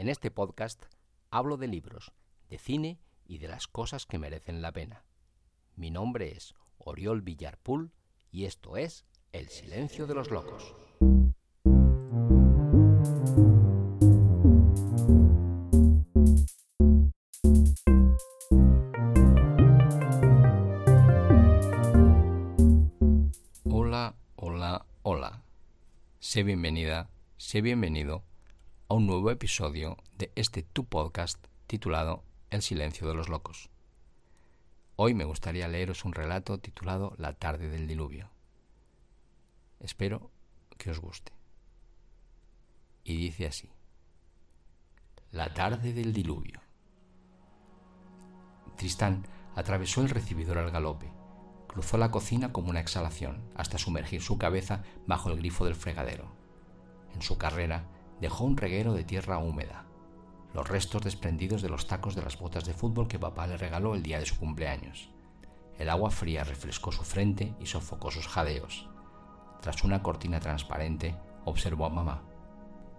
En este podcast hablo de libros, de cine y de las cosas que merecen la pena. Mi nombre es Oriol Villarpool y esto es El Silencio de los Locos. Hola, hola, hola. Sé bienvenida, sé bienvenido a un nuevo episodio de este tu podcast titulado El silencio de los locos. Hoy me gustaría leeros un relato titulado La tarde del diluvio. Espero que os guste. Y dice así. La tarde del diluvio. Tristán atravesó el recibidor al galope, cruzó la cocina como una exhalación hasta sumergir su cabeza bajo el grifo del fregadero. En su carrera dejó un reguero de tierra húmeda, los restos desprendidos de los tacos de las botas de fútbol que papá le regaló el día de su cumpleaños. El agua fría refrescó su frente y sofocó sus jadeos. Tras una cortina transparente, observó a mamá.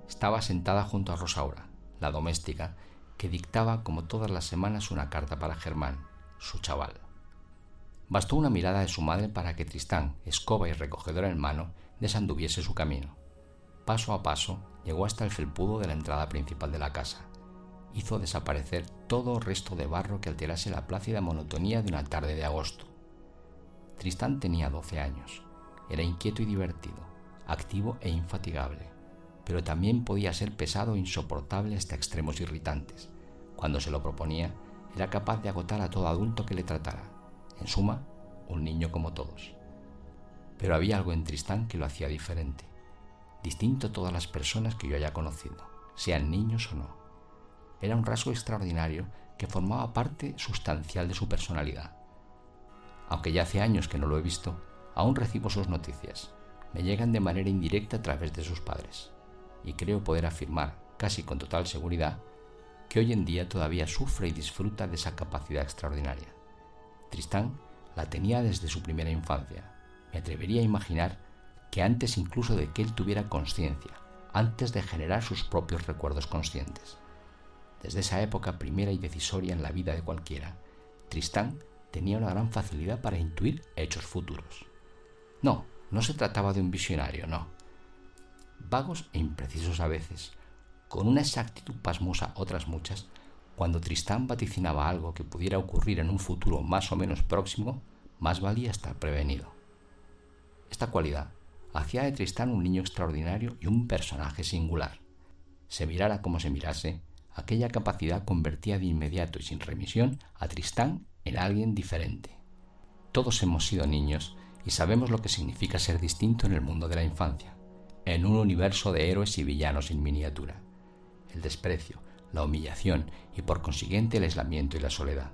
Estaba sentada junto a Rosaura, la doméstica, que dictaba como todas las semanas una carta para Germán, su chaval. Bastó una mirada de su madre para que Tristán, escoba y recogedora en mano, desanduviese su camino. Paso a paso, llegó hasta el felpudo de la entrada principal de la casa. Hizo desaparecer todo resto de barro que alterase la plácida monotonía de una tarde de agosto. Tristán tenía doce años. Era inquieto y divertido, activo e infatigable, pero también podía ser pesado e insoportable hasta extremos irritantes. Cuando se lo proponía, era capaz de agotar a todo adulto que le tratara. En suma, un niño como todos. Pero había algo en Tristán que lo hacía diferente distinto a todas las personas que yo haya conocido, sean niños o no. Era un rasgo extraordinario que formaba parte sustancial de su personalidad. Aunque ya hace años que no lo he visto, aún recibo sus noticias. Me llegan de manera indirecta a través de sus padres. Y creo poder afirmar, casi con total seguridad, que hoy en día todavía sufre y disfruta de esa capacidad extraordinaria. Tristán la tenía desde su primera infancia. Me atrevería a imaginar que antes incluso de que él tuviera conciencia, antes de generar sus propios recuerdos conscientes. Desde esa época primera y decisoria en la vida de cualquiera, Tristán tenía una gran facilidad para intuir hechos futuros. No, no se trataba de un visionario, no. Vagos e imprecisos a veces, con una exactitud pasmosa otras muchas, cuando Tristán vaticinaba algo que pudiera ocurrir en un futuro más o menos próximo, más valía estar prevenido. Esta cualidad hacía de Tristán un niño extraordinario y un personaje singular. Se mirara como se mirase, aquella capacidad convertía de inmediato y sin remisión a Tristán en alguien diferente. Todos hemos sido niños y sabemos lo que significa ser distinto en el mundo de la infancia, en un universo de héroes y villanos en miniatura. El desprecio, la humillación y por consiguiente el aislamiento y la soledad.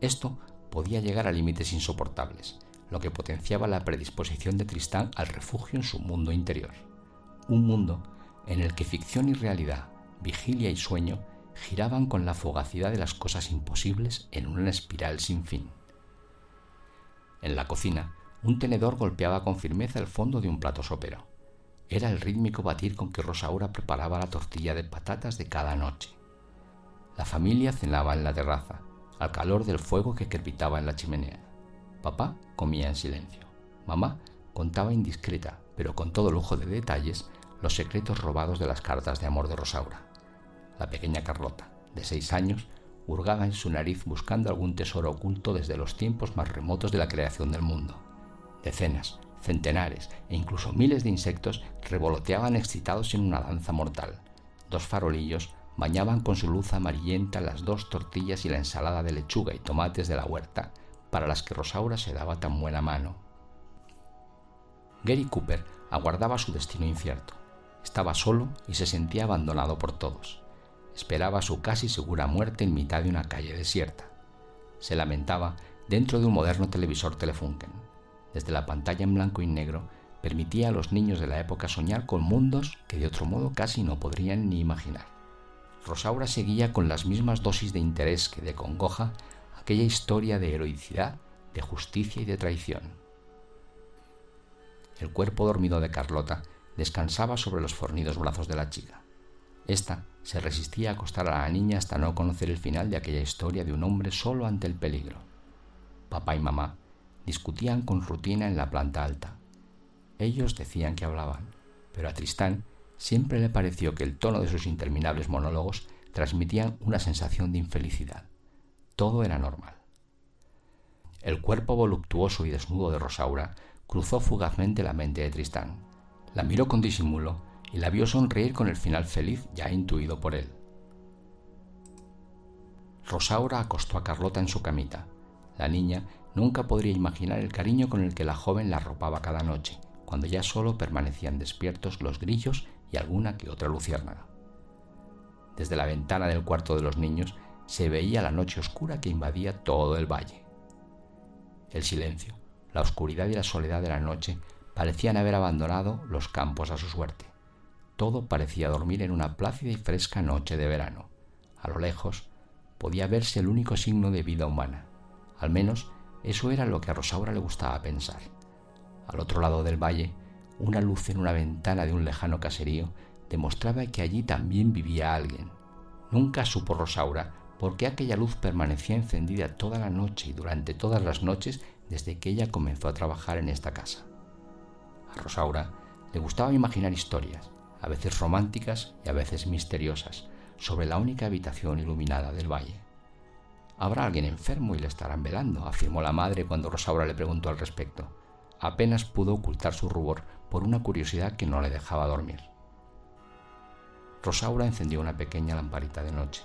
Esto podía llegar a límites insoportables, lo que potenciaba la predisposición de Tristán al refugio en su mundo interior. Un mundo en el que ficción y realidad, vigilia y sueño giraban con la fugacidad de las cosas imposibles en una espiral sin fin. En la cocina, un tenedor golpeaba con firmeza el fondo de un plato sopero. Era el rítmico batir con que Rosaura preparaba la tortilla de patatas de cada noche. La familia cenaba en la terraza, al calor del fuego que crepitaba en la chimenea. Papá comía en silencio. Mamá contaba indiscreta, pero con todo lujo de detalles, los secretos robados de las cartas de amor de Rosaura. La pequeña Carlota, de seis años, hurgaba en su nariz buscando algún tesoro oculto desde los tiempos más remotos de la creación del mundo. Decenas, centenares e incluso miles de insectos revoloteaban excitados en una danza mortal. Dos farolillos bañaban con su luz amarillenta las dos tortillas y la ensalada de lechuga y tomates de la huerta para las que Rosaura se daba tan buena mano. Gary Cooper aguardaba su destino incierto. Estaba solo y se sentía abandonado por todos. Esperaba su casi segura muerte en mitad de una calle desierta. Se lamentaba dentro de un moderno televisor Telefunken. Desde la pantalla en blanco y negro permitía a los niños de la época soñar con mundos que de otro modo casi no podrían ni imaginar. Rosaura seguía con las mismas dosis de interés que de congoja aquella historia de heroicidad, de justicia y de traición. El cuerpo dormido de Carlota descansaba sobre los fornidos brazos de la chica. Esta se resistía a acostar a la niña hasta no conocer el final de aquella historia de un hombre solo ante el peligro. Papá y mamá discutían con rutina en la planta alta. Ellos decían que hablaban, pero a Tristán siempre le pareció que el tono de sus interminables monólogos transmitían una sensación de infelicidad. Todo era normal. El cuerpo voluptuoso y desnudo de Rosaura cruzó fugazmente la mente de Tristán. La miró con disimulo y la vio sonreír con el final feliz ya intuido por él. Rosaura acostó a Carlota en su camita. La niña nunca podría imaginar el cariño con el que la joven la arropaba cada noche, cuando ya solo permanecían despiertos los grillos y alguna que otra luciérnaga. Desde la ventana del cuarto de los niños se veía la noche oscura que invadía todo el valle. El silencio, la oscuridad y la soledad de la noche parecían haber abandonado los campos a su suerte. Todo parecía dormir en una plácida y fresca noche de verano. A lo lejos podía verse el único signo de vida humana. Al menos eso era lo que a Rosaura le gustaba pensar. Al otro lado del valle, una luz en una ventana de un lejano caserío demostraba que allí también vivía alguien. Nunca supo Rosaura por qué aquella luz permanecía encendida toda la noche y durante todas las noches desde que ella comenzó a trabajar en esta casa. A Rosaura le gustaba imaginar historias, a veces románticas y a veces misteriosas, sobre la única habitación iluminada del valle. Habrá alguien enfermo y le estarán velando, afirmó la madre cuando Rosaura le preguntó al respecto. Apenas pudo ocultar su rubor por una curiosidad que no le dejaba dormir. Rosaura encendió una pequeña lamparita de noche.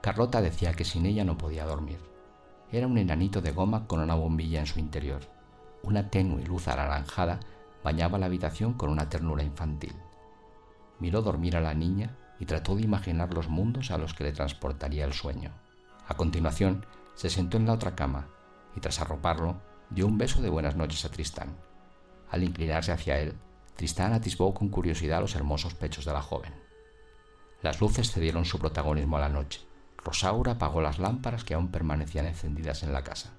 Carlota decía que sin ella no podía dormir. Era un enanito de goma con una bombilla en su interior. Una tenue luz anaranjada bañaba la habitación con una ternura infantil. Miró dormir a la niña y trató de imaginar los mundos a los que le transportaría el sueño. A continuación, se sentó en la otra cama y tras arroparlo, dio un beso de buenas noches a Tristán. Al inclinarse hacia él, Tristán atisbó con curiosidad los hermosos pechos de la joven. Las luces cedieron su protagonismo a la noche. Rosaura apagó las lámparas que aún permanecían encendidas en la casa.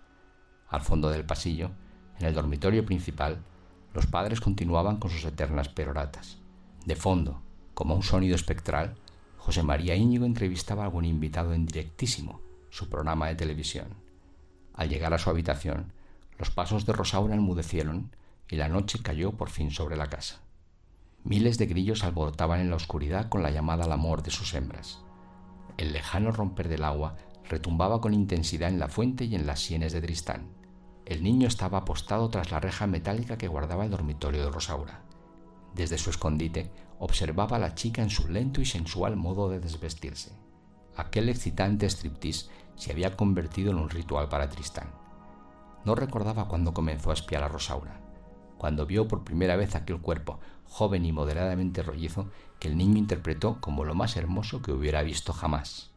Al fondo del pasillo, en el dormitorio principal, los padres continuaban con sus eternas peroratas. De fondo, como un sonido espectral, José María Íñigo entrevistaba a algún invitado en directísimo, su programa de televisión. Al llegar a su habitación, los pasos de Rosaura enmudecieron y la noche cayó por fin sobre la casa. Miles de grillos alborotaban en la oscuridad con la llamada al amor de sus hembras. El lejano romper del agua retumbaba con intensidad en la fuente y en las sienes de Tristán. El niño estaba apostado tras la reja metálica que guardaba el dormitorio de Rosaura. Desde su escondite observaba a la chica en su lento y sensual modo de desvestirse. Aquel excitante striptease se había convertido en un ritual para Tristán. No recordaba cuándo comenzó a espiar a Rosaura, cuando vio por primera vez aquel cuerpo, joven y moderadamente rollizo, que el niño interpretó como lo más hermoso que hubiera visto jamás.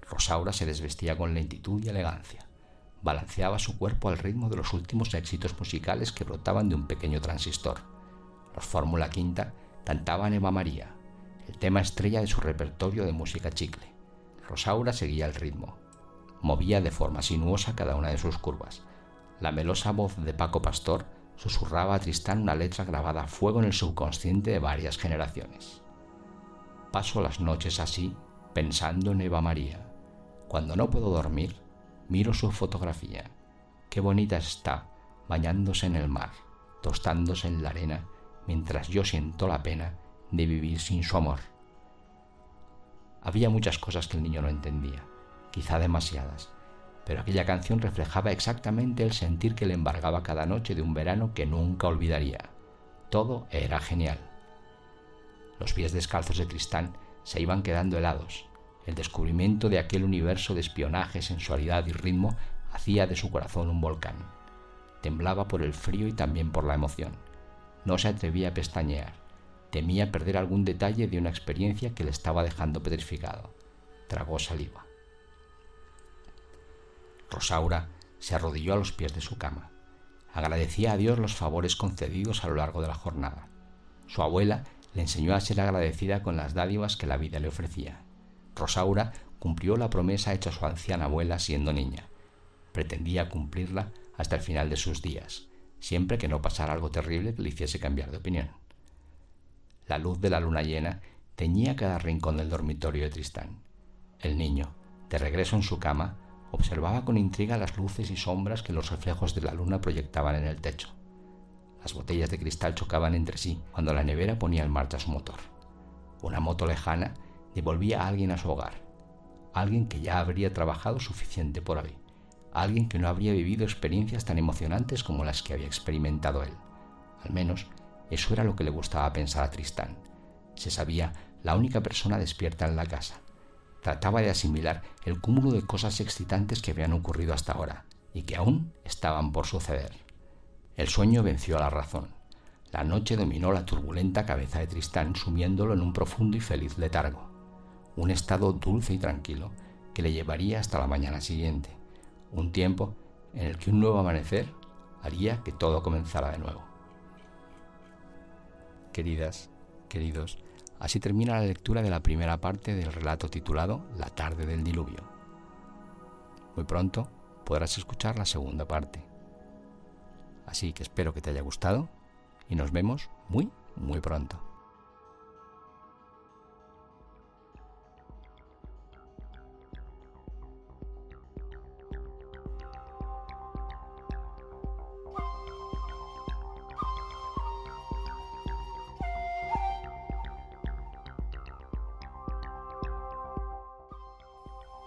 Rosaura se desvestía con lentitud y elegancia. Balanceaba su cuerpo al ritmo de los últimos éxitos musicales que brotaban de un pequeño transistor. Los Fórmula Quinta cantaban Eva María, el tema estrella de su repertorio de música chicle. Rosaura seguía el ritmo. Movía de forma sinuosa cada una de sus curvas. La melosa voz de Paco Pastor susurraba a Tristán una letra grabada a fuego en el subconsciente de varias generaciones. Paso las noches así, pensando en Eva María. Cuando no puedo dormir, miro su fotografía. Qué bonita está, bañándose en el mar, tostándose en la arena mientras yo siento la pena de vivir sin su amor. Había muchas cosas que el niño no entendía, quizá demasiadas, pero aquella canción reflejaba exactamente el sentir que le embargaba cada noche de un verano que nunca olvidaría. Todo era genial. Los pies descalzos de Tristán se iban quedando helados. El descubrimiento de aquel universo de espionaje, sensualidad y ritmo hacía de su corazón un volcán. Temblaba por el frío y también por la emoción. No se atrevía a pestañear. Temía perder algún detalle de una experiencia que le estaba dejando petrificado. Tragó saliva. Rosaura se arrodilló a los pies de su cama. Agradecía a Dios los favores concedidos a lo largo de la jornada. Su abuela le enseñó a ser agradecida con las dádivas que la vida le ofrecía. Rosaura cumplió la promesa hecha a su anciana abuela siendo niña. Pretendía cumplirla hasta el final de sus días, siempre que no pasara algo terrible que le hiciese cambiar de opinión. La luz de la luna llena teñía cada rincón del dormitorio de Tristán. El niño, de regreso en su cama, observaba con intriga las luces y sombras que los reflejos de la luna proyectaban en el techo. Las botellas de cristal chocaban entre sí cuando la nevera ponía en marcha su motor. Una moto lejana devolvía a alguien a su hogar, alguien que ya habría trabajado suficiente por hoy, alguien que no habría vivido experiencias tan emocionantes como las que había experimentado él. Al menos eso era lo que le gustaba pensar a Tristán. Se sabía la única persona despierta en la casa. Trataba de asimilar el cúmulo de cosas excitantes que habían ocurrido hasta ahora y que aún estaban por suceder. El sueño venció a la razón. La noche dominó la turbulenta cabeza de Tristán sumiéndolo en un profundo y feliz letargo, un estado dulce y tranquilo que le llevaría hasta la mañana siguiente, un tiempo en el que un nuevo amanecer haría que todo comenzara de nuevo. Queridas, queridos, así termina la lectura de la primera parte del relato titulado La tarde del diluvio. Muy pronto podrás escuchar la segunda parte. Así que espero que te haya gustado y nos vemos muy, muy pronto.